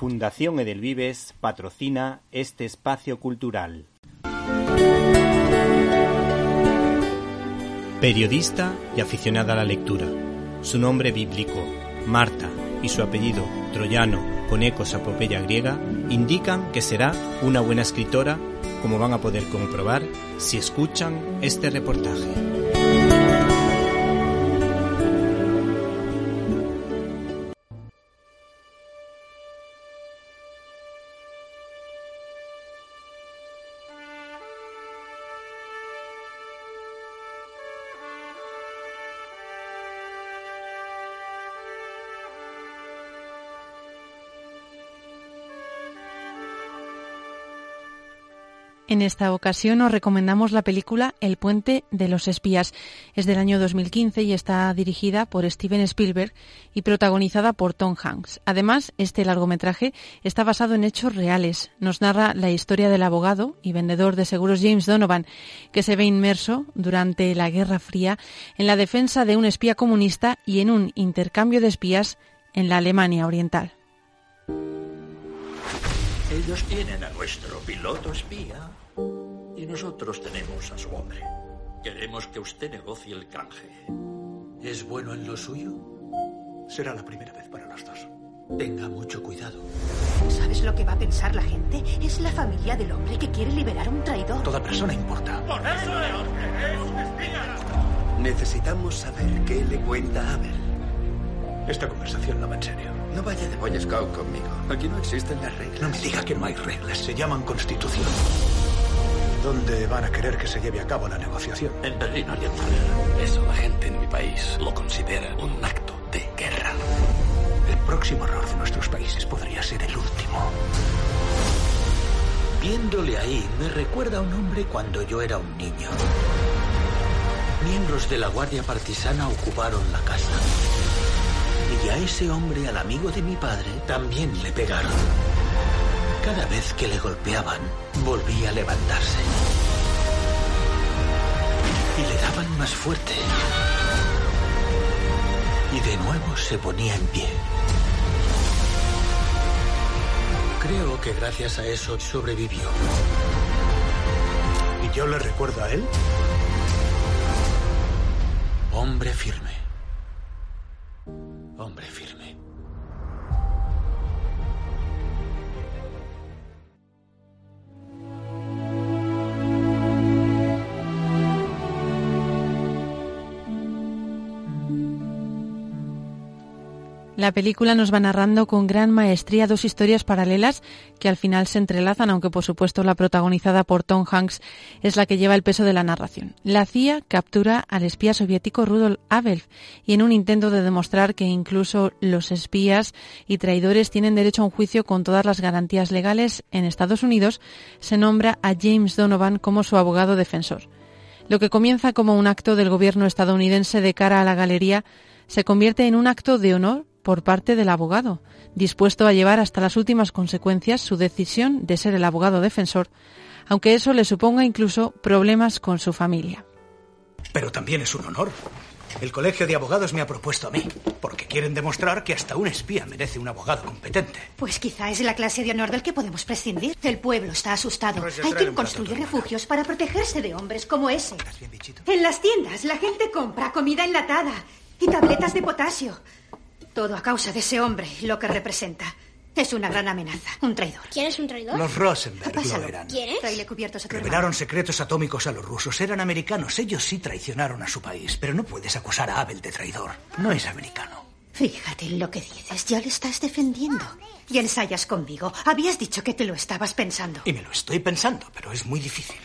Fundación Edelvives patrocina este espacio cultural. Periodista y aficionada a la lectura. Su nombre bíblico, Marta, y su apellido, troyano, con ecos a popeya griega, indican que será una buena escritora, como van a poder comprobar si escuchan este reportaje. En esta ocasión os recomendamos la película El puente de los espías. Es del año 2015 y está dirigida por Steven Spielberg y protagonizada por Tom Hanks. Además, este largometraje está basado en hechos reales. Nos narra la historia del abogado y vendedor de seguros James Donovan, que se ve inmerso durante la Guerra Fría en la defensa de un espía comunista y en un intercambio de espías en la Alemania Oriental. Ellos tienen a nuestro piloto espía y nosotros tenemos a su hombre. Queremos que usted negocie el canje. ¿Es bueno en lo suyo? Será la primera vez para los dos. Tenga mucho cuidado. ¿Sabes lo que va a pensar la gente? Es la familia del hombre que quiere liberar a un traidor. Toda persona importa. ¡Por eso es un espía! Necesitamos saber qué le cuenta a Abel. Esta conversación no va en serio. No vaya de Boy Scout conmigo. Aquí no existen las reglas. No me diga que no hay reglas. Se llaman constitución. ¿Dónde van a querer que se lleve a cabo la negociación? En Berlín Oriental. Eso la gente en mi país lo considera un acto de guerra. El próximo error de nuestros países podría ser el último. Viéndole ahí, me recuerda a un hombre cuando yo era un niño. Miembros de la Guardia Partisana ocuparon la casa. Y a ese hombre, al amigo de mi padre, también le pegaron. Cada vez que le golpeaban, volvía a levantarse. Y le daban más fuerte. Y de nuevo se ponía en pie. Creo que gracias a eso sobrevivió. ¿Y yo le recuerdo a él? Hombre firme. La película nos va narrando con gran maestría dos historias paralelas que al final se entrelazan, aunque por supuesto la protagonizada por Tom Hanks es la que lleva el peso de la narración. La CIA captura al espía soviético Rudolf Abel y en un intento de demostrar que incluso los espías y traidores tienen derecho a un juicio con todas las garantías legales en Estados Unidos, se nombra a James Donovan como su abogado defensor. Lo que comienza como un acto del gobierno estadounidense de cara a la galería se convierte en un acto de honor por parte del abogado, dispuesto a llevar hasta las últimas consecuencias su decisión de ser el abogado defensor, aunque eso le suponga incluso problemas con su familia. Pero también es un honor. El Colegio de Abogados me ha propuesto a mí, porque quieren demostrar que hasta un espía merece un abogado competente. Pues quizá es la clase de honor del que podemos prescindir. El pueblo está asustado. Roger, Hay quien construye refugios para protegerse de hombres como ese. ¿Estás bien, bichito? En las tiendas la gente compra comida enlatada y tabletas de potasio. Todo a causa de ese hombre y lo que representa. Es una gran amenaza, un traidor. ¿Quién es un traidor? Los Rosenberg lo eran. ¿Quién es? Traile cubiertos a tu hermano. Revelaron secretos atómicos a los rusos. Eran americanos. Ellos sí traicionaron a su país. Pero no puedes acusar a Abel de traidor. No es americano. Fíjate en lo que dices. Ya le estás defendiendo. Y ensayas conmigo. Habías dicho que te lo estabas pensando. Y me lo estoy pensando, pero es muy difícil.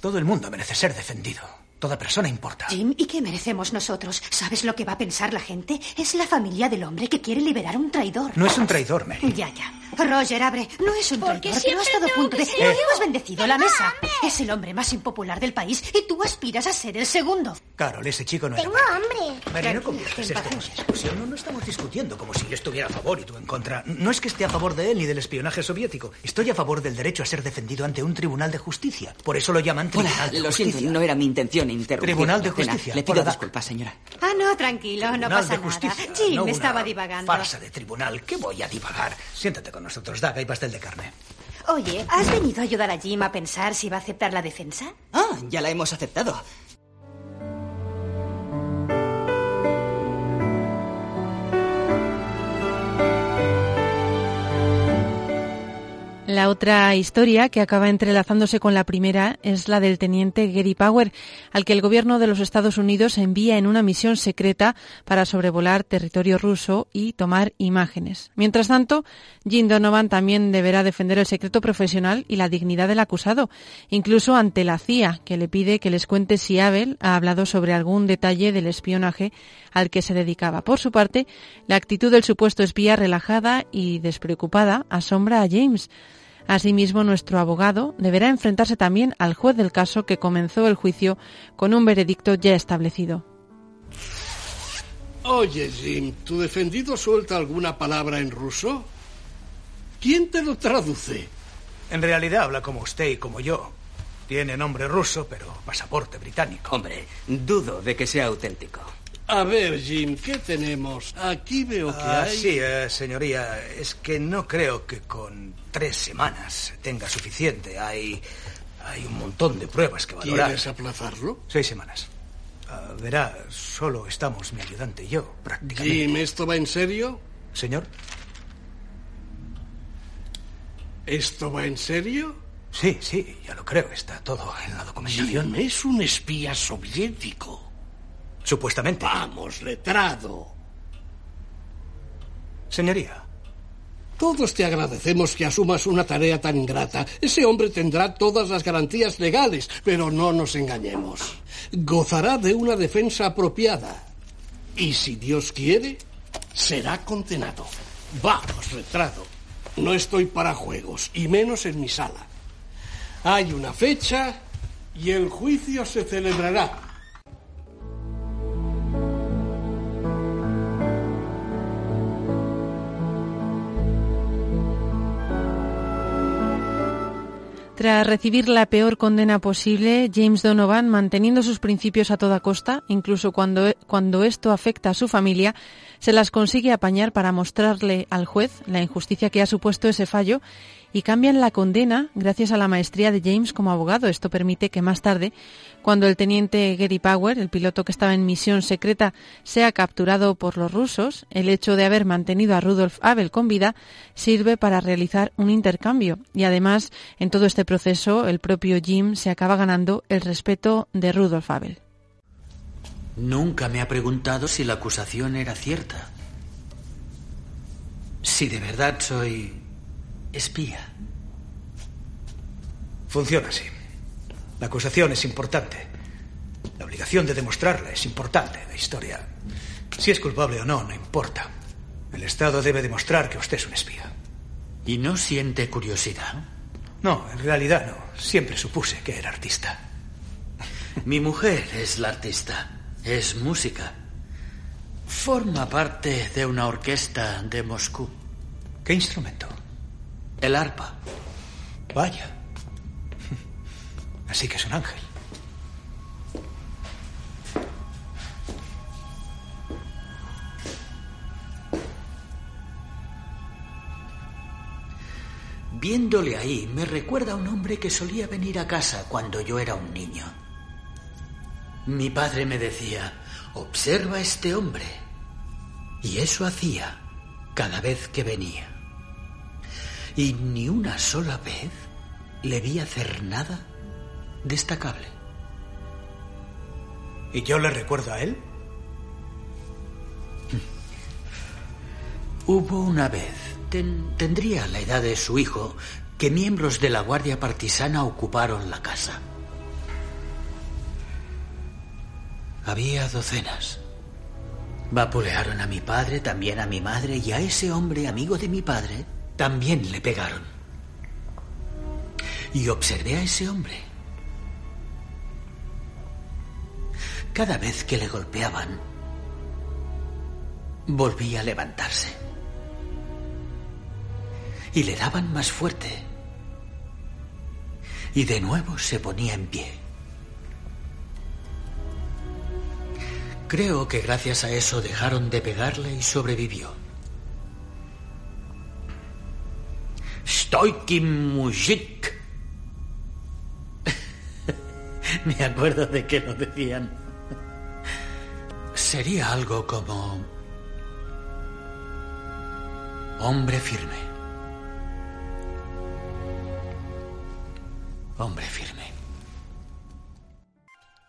Todo el mundo merece ser defendido. Toda persona importa. Jim, ¿y qué merecemos nosotros? ¿Sabes lo que va a pensar la gente? Es la familia del hombre que quiere liberar a un traidor. No es un traidor, Mary. Ya, ya. Roger, abre. No es un ¿Por qué traidor, pero siempre estado a tengo punto que de... hemos bendecido la ¡Tengo mesa. Es el hombre más impopular del país y tú aspiras a ser el segundo. Carol, ese chico no era Tengo hambre. Mary, no conviertas esto en discusión. No, no estamos discutiendo como si yo estuviera a favor y tú en contra. No es que esté a favor de él ni del espionaje soviético. Estoy a favor del derecho a ser defendido ante un tribunal de justicia. Por eso lo llaman Hola, tribunal de lo justicia. siento, no era mi intención interrumpir. Tribunal de. Justicia. Le pido Hola, disculpas, señora. Ah, no, tranquilo, no Tribunal pasa de nada. justicia, Jim no una estaba divagando. Farsa de tribunal. ¿Qué voy a divagar? Siéntate conmigo. nosotros. Daga y pastel de carne. Oye, ¿has venido a ayudar a Jim a pensar si va a aceptar la defensa? Ah, ya la hemos aceptado. La otra historia que acaba entrelazándose con la primera es la del teniente Gary Power, al que el gobierno de los Estados Unidos envía en una misión secreta para sobrevolar territorio ruso y tomar imágenes. Mientras tanto, Jim Donovan también deberá defender el secreto profesional y la dignidad del acusado, incluso ante la CIA, que le pide que les cuente si Abel ha hablado sobre algún detalle del espionaje al que se dedicaba. Por su parte, la actitud del supuesto espía relajada y despreocupada asombra a James. Asimismo, nuestro abogado deberá enfrentarse también al juez del caso que comenzó el juicio con un veredicto ya establecido. Oye, Jim, ¿tu defendido suelta alguna palabra en ruso? ¿Quién te lo traduce? En realidad habla como usted y como yo. Tiene nombre ruso, pero pasaporte británico. Hombre, dudo de que sea auténtico. A ver, Jim, ¿qué tenemos? Aquí veo que Ah, hay... sí, eh, señoría, es que no creo que con tres semanas tenga suficiente. Hay, hay un montón de pruebas que valorar. ¿Quieres aplazarlo? Seis semanas. Ah, verá, solo estamos mi ayudante y yo, prácticamente. Jim, ¿esto va en serio? Señor, ¿Esto va en serio? sí, sí, ya lo creo. Está todo en la documentación. Jim es un espía soviético. Supuestamente. Vamos, letrado. Señoría, Todos te agradecemos que asumas una tarea tan ingrata. Ese hombre tendrá todas las garantías legales, pero no nos engañemos. Gozará de una defensa apropiada. Y si Dios quiere, será condenado. Vamos, letrado. No estoy para juegos, y menos en mi sala. Hay una fecha y el juicio se celebrará. Tras recibir la peor condena posible, James Donovan, manteniendo sus principios a toda costa, incluso cuando, cuando esto afecta a su familia, se las consigue apañar para mostrarle al juez la injusticia que ha supuesto ese fallo y cambian la condena gracias a la maestría de James como abogado. Esto permite que más tarde, cuando el teniente Gary Power, el piloto que estaba en misión secreta, sea capturado por los rusos, el hecho de haber mantenido a Rudolf Abel con vida sirve para realizar un intercambio. Y además, en todo este proceso, el propio Jim se acaba ganando el respeto de Rudolf Abel. Nunca me ha preguntado si la acusación era cierta. Si de verdad soy espía. funciona así. La acusación es importante. La obligación de demostrarla es importante. La historia. Si es culpable o no, no importa. El Estado debe demostrar que usted es un espía. ¿Y no siente curiosidad? No, en realidad no. Siempre supuse que era artista. Mi mujer es la artista. Es música. Forma parte de una orquesta de Moscú. ¿Qué instrumento? El arpa. Vaya. Así que es un ángel. Viéndole ahí, me recuerda a un hombre que solía venir a casa cuando yo era un niño. Mi padre me decía, observa a este hombre. Y eso hacía cada vez que venía. Y ni una sola vez le vi hacer nada destacable. ¿Y yo le recuerdo a él? Hubo una vez, ten- tendría la edad de su hijo, que miembros de la Guardia Partisana ocuparon la casa. Había docenas. Vapulearon a mi padre, también a mi madre y a ese hombre amigo de mi padre también le pegaron. Y observé a ese hombre. Cada vez que le golpeaban, volvía a levantarse. Y le daban más fuerte. Y de nuevo se ponía en pie. Creo que gracias a eso dejaron de pegarle y sobrevivió. Stoiki Mujik. Me acuerdo de que lo decían. Sería algo como... Hombre firme. Hombre firme.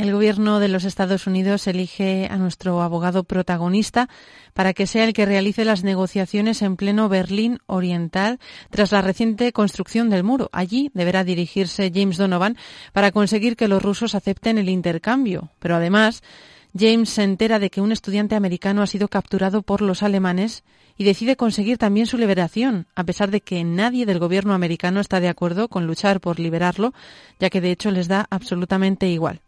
El gobierno de los Estados Unidos elige a nuestro abogado protagonista para que sea el que realice las negociaciones en pleno Berlín Oriental tras la reciente construcción del muro. Allí deberá dirigirse James Donovan para conseguir que los rusos acepten el intercambio. Pero además, James se entera de que un estudiante americano ha sido capturado por los alemanes y decide conseguir también su liberación, a pesar de que nadie del gobierno americano está de acuerdo con luchar por liberarlo, ya que de hecho les da absolutamente igual.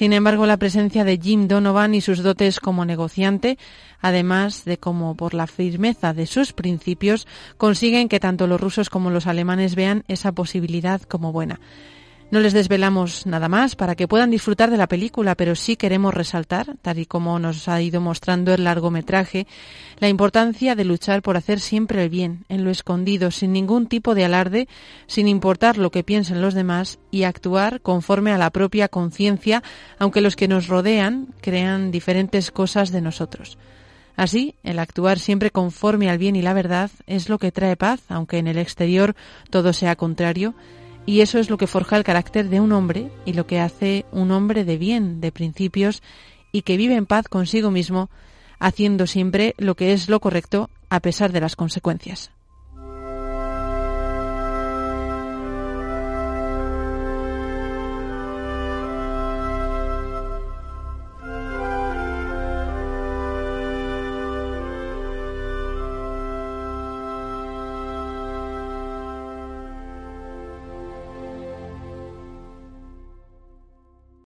Sin embargo, la presencia de Jim Donovan y sus dotes como negociante, además de como por la firmeza de sus principios, consiguen que tanto los rusos como los alemanes vean esa posibilidad como buena. No les desvelamos nada más para que puedan disfrutar de la película, pero sí queremos resaltar, tal y como nos ha ido mostrando el largometraje, la importancia de luchar por hacer siempre el bien, en lo escondido, sin ningún tipo de alarde, sin importar lo que piensen los demás y actuar conforme a la propia conciencia, aunque los que nos rodean crean diferentes cosas de nosotros. Así, el actuar siempre conforme al bien y la verdad es lo que trae paz, aunque en el exterior todo sea contrario, y eso es lo que forja el carácter de un hombre y lo que hace un hombre de bien, de principios y que vive en paz consigo mismo, haciendo siempre lo que es lo correcto a pesar de las consecuencias.